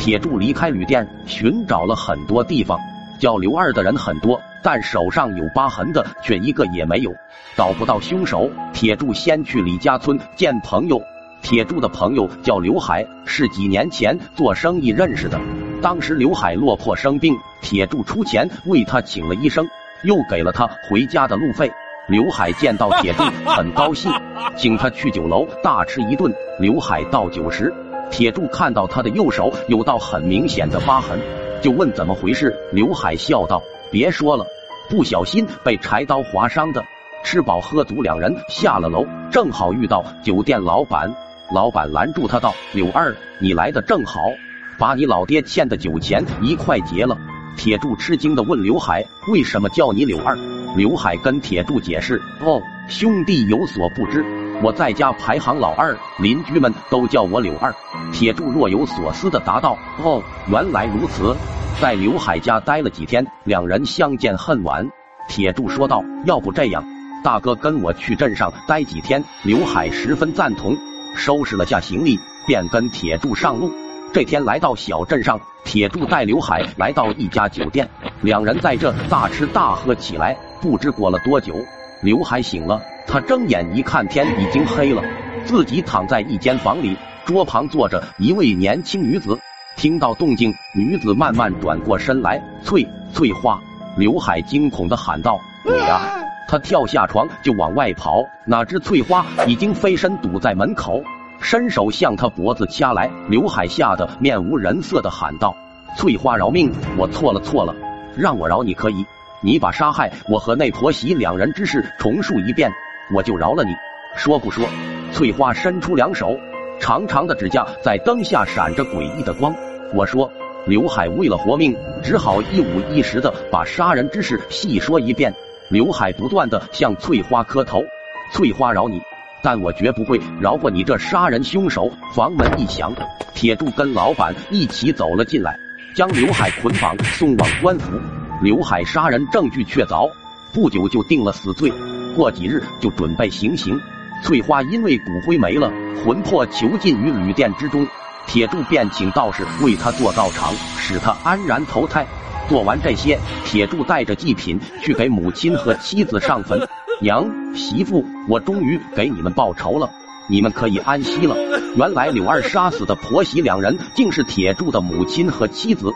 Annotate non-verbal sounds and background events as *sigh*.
铁柱离开旅店，寻找了很多地方，叫刘二的人很多，但手上有疤痕的却一个也没有。找不到凶手，铁柱先去李家村见朋友。铁柱的朋友叫刘海，是几年前做生意认识的。当时刘海落魄生病，铁柱出钱为他请了医生，又给了他回家的路费。刘海见到铁柱很高兴，请他去酒楼大吃一顿。刘海倒酒时，铁柱看到他的右手有道很明显的疤痕，就问怎么回事。刘海笑道：“别说了，不小心被柴刀划伤的。”吃饱喝足，两人下了楼，正好遇到酒店老板。老板拦住他道：“柳二，你来的正好，把你老爹欠的酒钱一块结了。”铁柱吃惊的问刘海：“为什么叫你柳二？”刘海跟铁柱解释：“哦，兄弟有所不知，我在家排行老二，邻居们都叫我柳二。”铁柱若有所思的答道：“哦，原来如此。”在刘海家待了几天，两人相见恨晚。铁柱说道：“要不这样，大哥跟我去镇上待几天。”刘海十分赞同。收拾了下行李，便跟铁柱上路。这天来到小镇上，铁柱带刘海来到一家酒店，两人在这大吃大喝起来。不知过了多久，刘海醒了，他睁眼一看，天已经黑了，自己躺在一间房里，桌旁坐着一位年轻女子。听到动静，女子慢慢转过身来，翠翠花。刘海惊恐的喊道：“你呀！” *laughs* 他跳下床就往外跑，哪知翠花已经飞身堵在门口，伸手向他脖子掐来。刘海吓得面无人色的喊道：“翠花饶命！我错了错了，让我饶你可以，你把杀害我和那婆媳两人之事重述一遍，我就饶了你。说不说？”翠花伸出两手，长长的指甲在灯下闪着诡异的光。我说，刘海为了活命，只好一五一十的把杀人之事细说一遍。刘海不断的向翠花磕头，翠花饶你，但我绝不会饶过你这杀人凶手。房门一响，铁柱跟老板一起走了进来，将刘海捆绑送往官府。刘海杀人证据确凿，不久就定了死罪，过几日就准备行刑。翠花因为骨灰没了，魂魄囚禁于旅店之中，铁柱便请道士为他做道场，使他安然投胎。做完这些，铁柱带着祭品去给母亲和妻子上坟。娘媳妇，我终于给你们报仇了，你们可以安息了。原来柳二杀死的婆媳两人，竟是铁柱的母亲和妻子。